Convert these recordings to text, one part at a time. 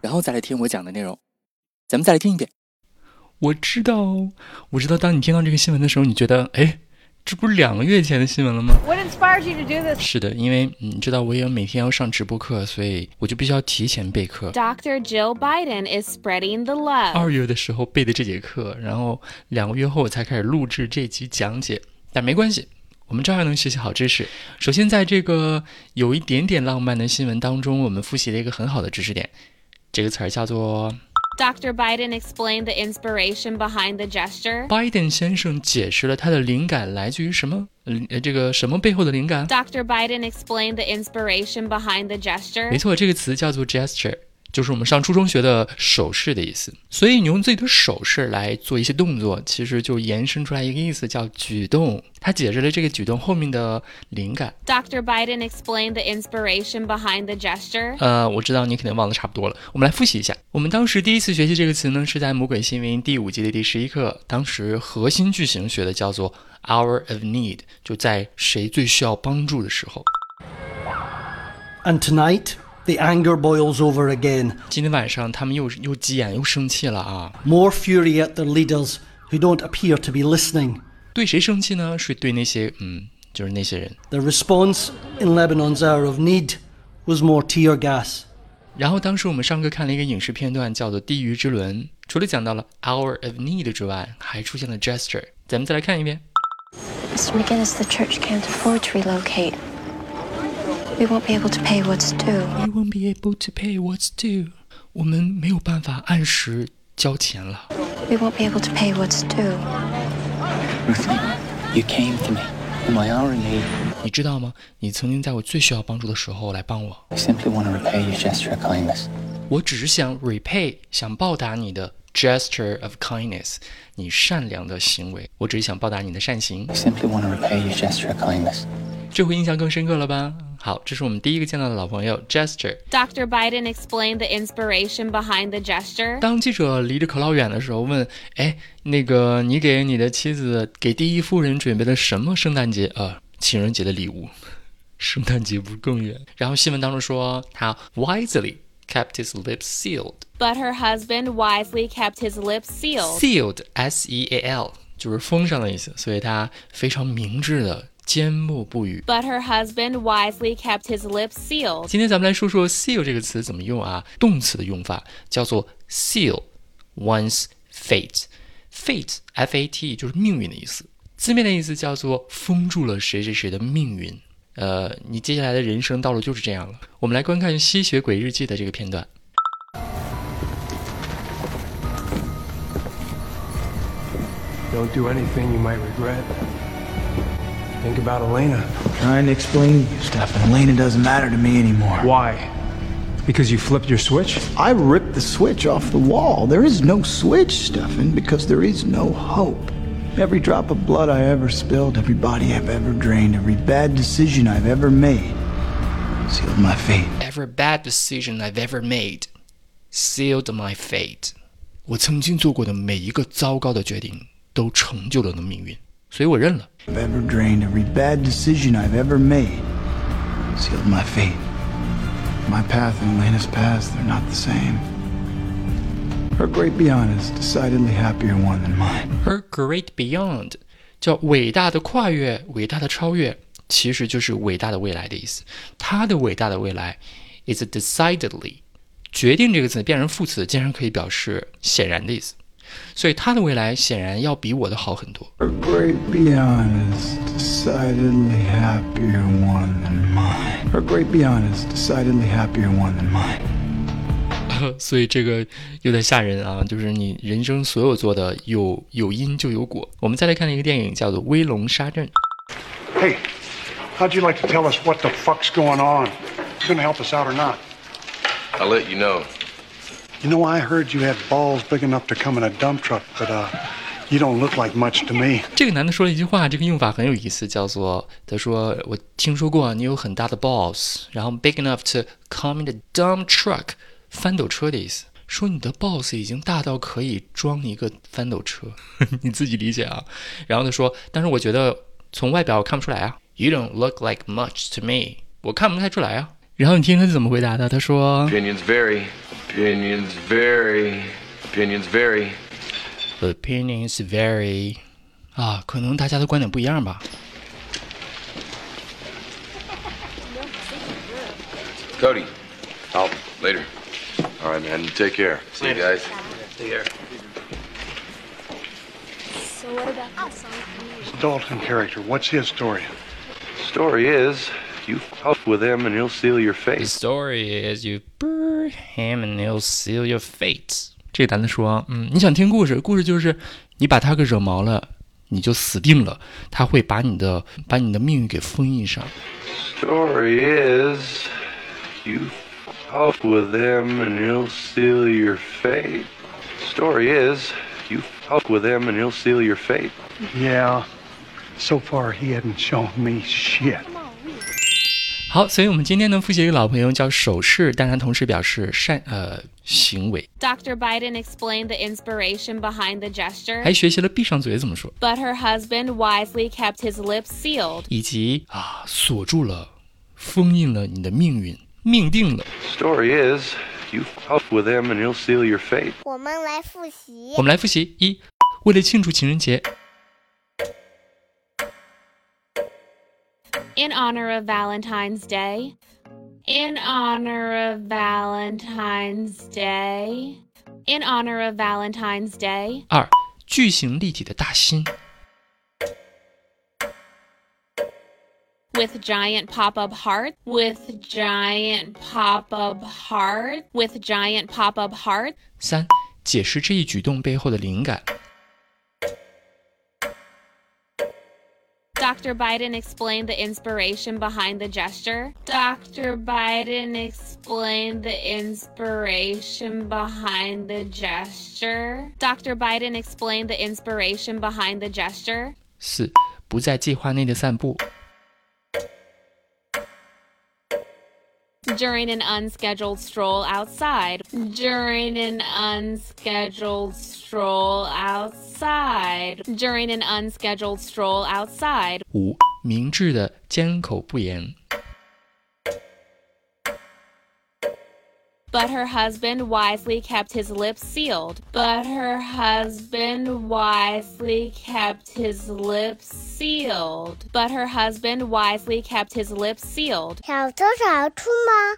然后再来听我讲的内容，咱们再来听一遍。我知道，我知道。当你听到这个新闻的时候，你觉得，哎，这不是两个月前的新闻了吗？What inspired you to do this？是的，因为你知道，我也每天要上直播课，所以我就必须要提前备课。Dr. Jill Biden is spreading the love。二月的时候备的这节课，然后两个月后我才开始录制这集讲解，但没关系。我们照样能学习好知识。首先，在这个有一点点浪漫的新闻当中，我们复习了一个很好的知识点。这个词儿叫做。Dr. Biden explained the inspiration behind the gesture. Biden 先生解释了他的灵感来自于什么？呃，这个什么背后的灵感？Dr. Biden explained the inspiration behind the gesture. 没错，这个词叫做 gesture。就是我们上初中学的手势的意思，所以你用自己的手势来做一些动作，其实就延伸出来一个意思，叫举动。他解释了这个举动后面的灵感。Dr. Biden explained the inspiration behind the gesture。呃，我知道你肯定忘得差不多了，我们来复习一下。我们当时第一次学习这个词呢，是在《魔鬼新闻》第五集的第十一课，当时核心句型学的叫做 hour of need，就在谁最需要帮助的时候。And tonight. the anger boils over again. 今天晚上他们又又急眼又生气了啊！More fury at their leaders who don't appear to be listening. 对谁生气呢？是对那些嗯，就是那些人。The response in Lebanon's hour of need was more tear gas. 然后当时我们上课看了一个影视片段，叫做《地狱之轮》，除了讲到了 hour of need 之外，还出现了 gesture。咱们再来看一遍。Mr. McGinnes, the church can't afford to relocate. We won't be able to pay what's due. We won't be able to pay what's due. 我们没有办法按时交钱了。We won't be able to pay what's due. Ruthie, you came to me in my hour of need. 你知道吗？你曾经在我最需要帮助的时候来帮我。I simply want to repay your gesture of kindness. 我只是想 repay，想报答你的 gesture of kindness，你善良的行为。我只是想报答你的善行。I simply want to repay your gesture of kindness. 这回印象更深刻了吧？ 好，这是我们第一个见到的老朋友 gesture。Dr. Biden explained the inspiration behind the gesture。当记者离着可老远的时候，问：“哎，那个你给你的妻子给第一夫人准备了什么圣诞节呃情人节的礼物？圣诞节不是更远？”然后新闻当中说他 wisely kept his lips sealed。But her husband wisely kept his lips sealed。Sealed, S-E-A-L，就是封上的意思，所以他非常明智的。缄默不语。But her husband wisely kept his lips sealed。今天咱们来说说 seal 这个词怎么用啊？动词的用法叫做 seal one's fate。fate f a t 就是命运的意思，字面的意思叫做封住了谁谁谁的命运。呃，你接下来的人生道路就是这样了。我们来观看《吸血鬼日记》的这个片段。Don't do anything you might regret. Think about Elena. Trying to explain to you, Stefan. Elena doesn't matter to me anymore. Why? Because you flipped your switch? I ripped the switch off the wall. There is no switch, Stefan, because there is no hope. Every drop of blood I ever spilled, every body I've ever drained, every bad decision I've ever made sealed my fate. Every bad decision I've ever made sealed my fate. 我曾经做过的每一个糟糕的决定，都成就了我的命运。所以我认了。 Ever drained every bad decision I've ever made sealed my fate. My path and Elena's path, they're not the same. Her great beyond is decidedly happier one than mine. Her great beyond 叫伟大的跨越，伟大的超越，其实就是伟大的未来的意思。她的伟大的未来 is decidedly 决定这个词变成副词，竟然可以表示显然的意思。 所以他的未来显然要比我的好很多。A great beyond is decidedly happier one than mine. A great beyond is decidedly happier one than mine. 所以这个有点吓人啊！就是你人生所有做的有有因就有果。我们再来看一个电影，叫做《威龙沙阵》。Hey, how'd you like to tell us what the fuck's going on? Gonna help us out or not? I'll let you know. You know, I heard you had balls big enough to come in a dump truck, but, uh, you don't look like much to me. 这个男的说了一句话，这个用法很有意思，叫做他说我听说过你有很大的 balls，然后 big enough to come in a dump truck，翻斗车的意思。说你的 balls 已经大到可以装一个翻斗车，你自己理解啊。然后他说，但是我觉得从外表我看不出来啊。You don't look like much to me，我看不太出来啊。然后你听他是怎么回答的？他说 Opinions vary. Opinions vary. Opinions vary. Opinions vary，啊，可能大家的观点不一样吧。 Cody, I'll later. All right, man. Take care. See you guys. Take care. So what about the song? This Dalton character, what's his story? Story is, you fuck with him and he'll seal your The face. story is you burn him and he'll seal your fate。这个男的说，嗯，你想听故事？故事就是你把他给惹毛了，你就死定了，他会把你的把你的命运给封印上。 Story is, you fuck with him and he'll seal your fate. Story is, you fuck with him and he'll seal your fate. Yeah. So far, he hadn't shown me shit. 好，所以我们今天呢复习一个老朋友叫手势，但它同时表示善呃行为，Dr. Biden explained the inspiration behind the gesture, 还学习了闭上嘴怎么说，but her husband wisely kept his lips sealed. 以及啊锁住了，封印了你的命运，命定了。Story is, you fuck with him and he'll seal your fate. 我们来复习我。们来复习一，为了庆祝情人节，In honor of Valentine's Day. In honor of Valentine's Day. In honor of Valentine's Day. 二巨型立体的大心， With giant pop up heart. With giant pop up heart. With giant pop up heart. 三解释这一举动背后的灵感。 Dr. Biden explained the inspiration behind the gesture. Dr. Biden explained the inspiration behind the gesture. Dr. Biden explained the inspiration behind the gesture. 四不在计划内的散步。 During an unscheduled stroll outside. During an unscheduled stroll outside. During an unscheduled stroll outside. 五明智的缄口不言。 But her husband wisely kept his lips sealed. But her husband wisely kept his lips sealed. But her husband wisely kept his lips sealed. 小偷小出吗？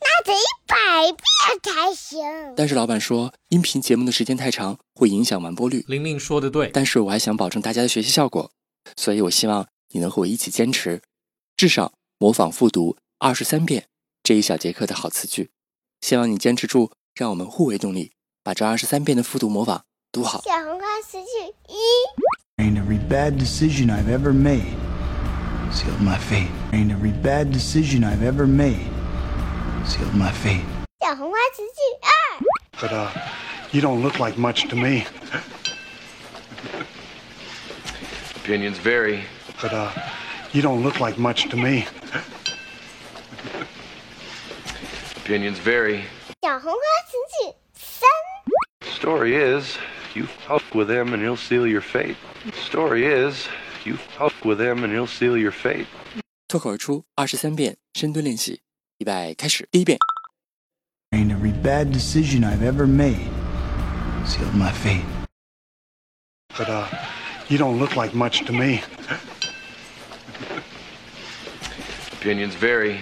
那得一百遍才行。但是老板说，音频节目的时间太长，会影响完播率。玲玲说的对，但是我还想保证大家的学习效果，所以我希望你能和我一起坚持，至少模仿复读二十三遍这一小节课的好词句。希望你坚持住，让我们互为动力，把这二十三遍的复读模仿读好。小红花词句一，Ain't every bad decision I've ever made sealed my fate. Ain't every bad decision I've ever made sealed my fate. 小红花词句二，But, uh, you don't look like much to me. Opinions vary. But, uh, you don't look like much to me. Opinions vary. 小红花词句三， Story is, you fuck with him and he'll seal your fate. Story is, you fuck with him and he'll seal your fate. 脱口而出二十三遍深蹲练习，预备开始。第一遍， Ain't every bad decision I've ever made sealed my fate. But, uh, you don't look like much to me. Opinions vary.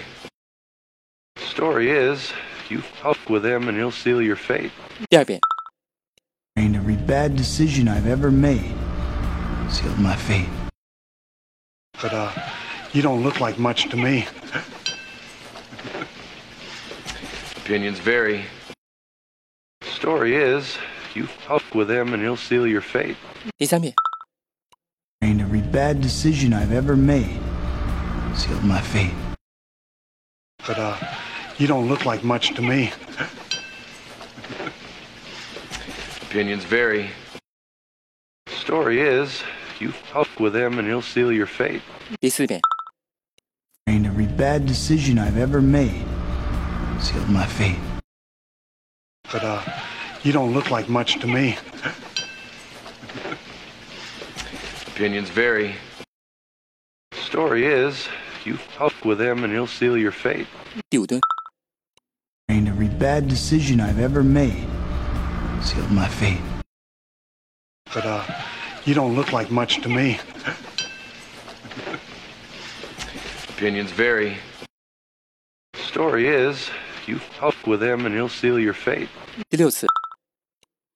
Story is, you fuck with him and he'll seal your fate. 第二遍， Ain't every bad decision I've ever made sealed my fate. But, uh, you don't look like much to me. Opinions vary. Story is, you fuck with him and he'll seal your fate. 第三遍， Ain't every bad decision I've ever made sealed my fate. But, uh, you don't look like much to me. Opinions vary. Story is, you fuck with him and he'll seal your fate. Every bad decision I've ever made sealed my fate. But, uh, you don't look like much to me. Opinions vary. Story is, you fuck with him and he'll seal your fate bad decision I've ever made sealed my fate. But, uh, you don't look like much to me. Opinions vary. Story is, you fuck with him and he'll seal your fate.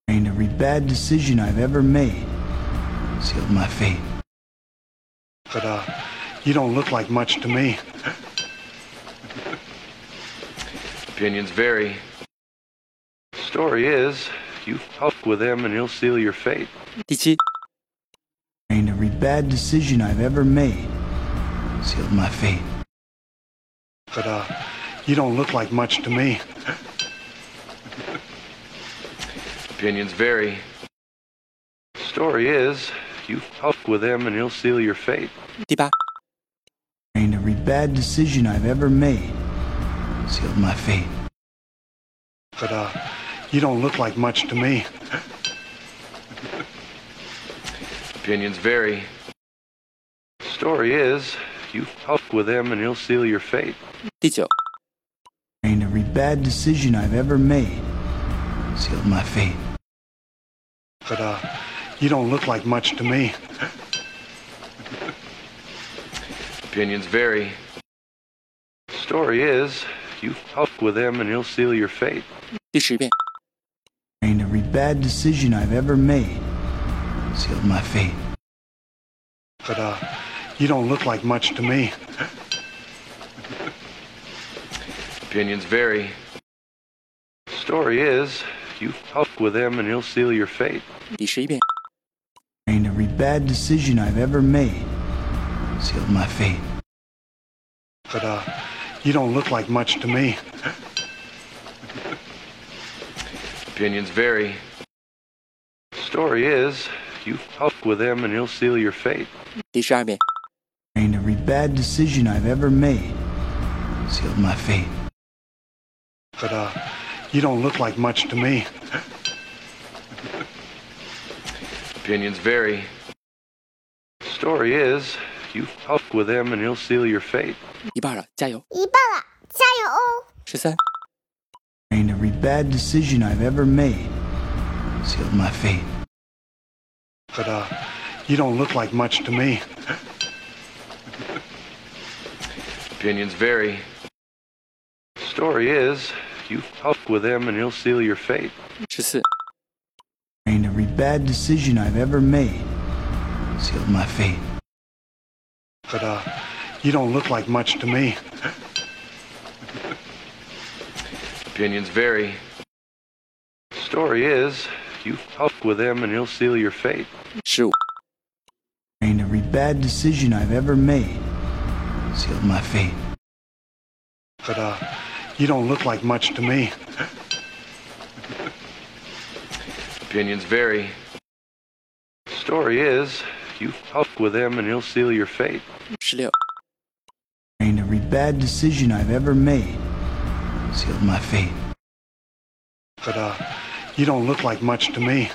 Every bad decision I've ever made sealed my fate. But, uh, you don't look like much to me Opinions vary. Story is, you fuck with him and he'll seal your fate. 第七， And every bad decision I've ever made sealed my fate. But, uh, you don't look like much to me. Opinions vary. Story is, you fuck with him and he'll seal your fate. 第八， And every bad decision I've ever made sealed my fate. But, uh, you don't look like much to me. Opinions vary. Story is, you fuck with him and he'll seal your fate. 第九，And every bad decision I've ever made sealed my fate. But, uh, you don't look like much to me. Opinions vary. Story is, you fuck with him and he'll seal your fate. 第十遍， And every bad decision I've ever made sealed my fate. But, uh, you don't look like much to me. Opinions vary. Story is, you fuck with him and he'll seal your fate. 第十一遍， And every bad decision I've ever made sealed my fate. But, uh, you don't look like much to me. Opinions vary. Story is, you fuck with him and he'll seal your fate. 第十二遍， And every bad decision I've ever made sealed my fate. But, uh, you don't look like much to me. Opinions vary. Story is, you fuck with him and he'll seal your fate. 一半了，加油！一半了，加油哦！十三、 And every bad decision I've ever made sealed my fate. But, uh, you don't look like much to me. Opinions vary. Story is, you fuck with him and he'll seal your fate. 十四、 And every bad decision I've ever made sealed my fate. But, uh, you don't look like much to me. Opinions vary. Story is, you fuck with him and he'll seal your fate. 十五、Ain't every bad decision I've ever made sealed my fate. But, uh, you don't look like much to me. Opinions vary. Story is, you fuck with him and he'll seal your fate. Ain't Every bad decision I've ever made sealed my fate. But, uh, you don't look like much to me.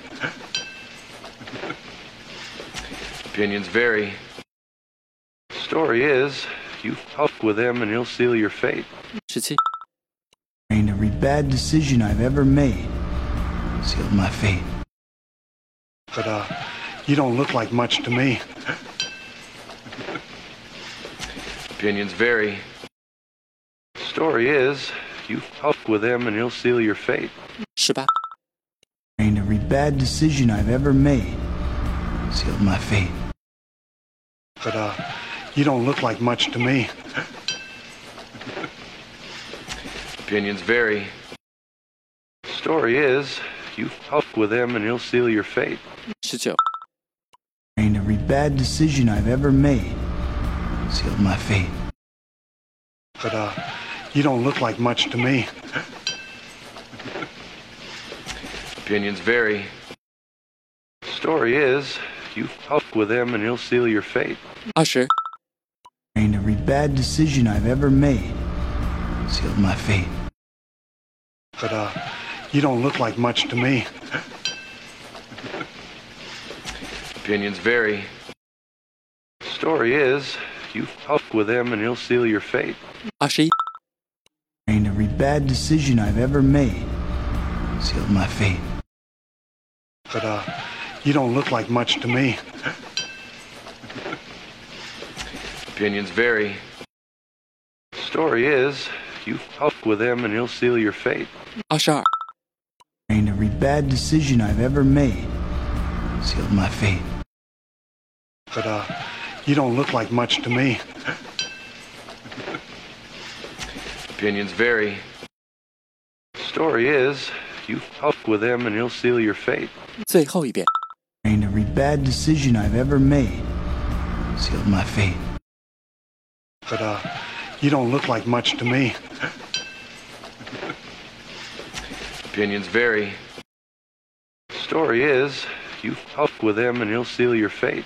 Opinions vary. Story is, you fuck with him and he'll seal your fate. Ain't Every bad decision I've ever made sealed my fate. But, uh, you don't look like much to me. Opinions vary. Story is, you fuck with him and he'll seal your fate. Aint Every bad decision I've ever made sealed my fate. But, uh, you don't look like much to me. Opinions vary. Story is, you fuck with him and he'll seal your fate bad decision I've ever made sealed my fate. But, uh, you don't look like much to me. Opinions vary. Story is, you fuck with him and he'll seal your fate. Usher. And every bad decision I've ever made sealed my fate. But, uh, you don't look like much to me. Opinions vary story is, you fuck with him and he'll seal your fate. Ashi. Every bad decision I've ever made sealed my fate. But, uh, you don't look like much to me. Opinions vary. Story is, you fuck with him and he'll seal your fate. Ashar. Every bad decision I've ever made sealed my fate. But, uh, you don't look like much to me. Opinions vary. Story is, you fuck with him and he'll seal your fate. 最后一遍。 And every bad decision I've ever made sealed my fate. But, uh, you don't look like much to me. Opinions vary. Story is, you fuck with him and he'll seal your fate.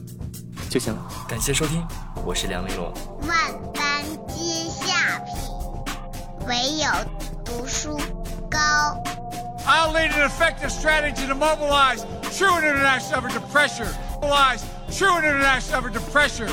就行了。感谢收听，我是梁丽罗。万般皆下品，唯有读书高。I'll lead an effective strategy to mobilize true international effort to pressure. Mobilize true international effort to pressure.